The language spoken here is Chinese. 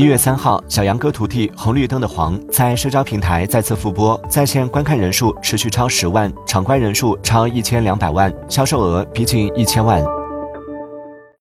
一月三号小杨哥徒弟红绿灯的黄在社交平台再次复播在线观看人数持续超十万场观人数超一千两百万销售额逼近一千万。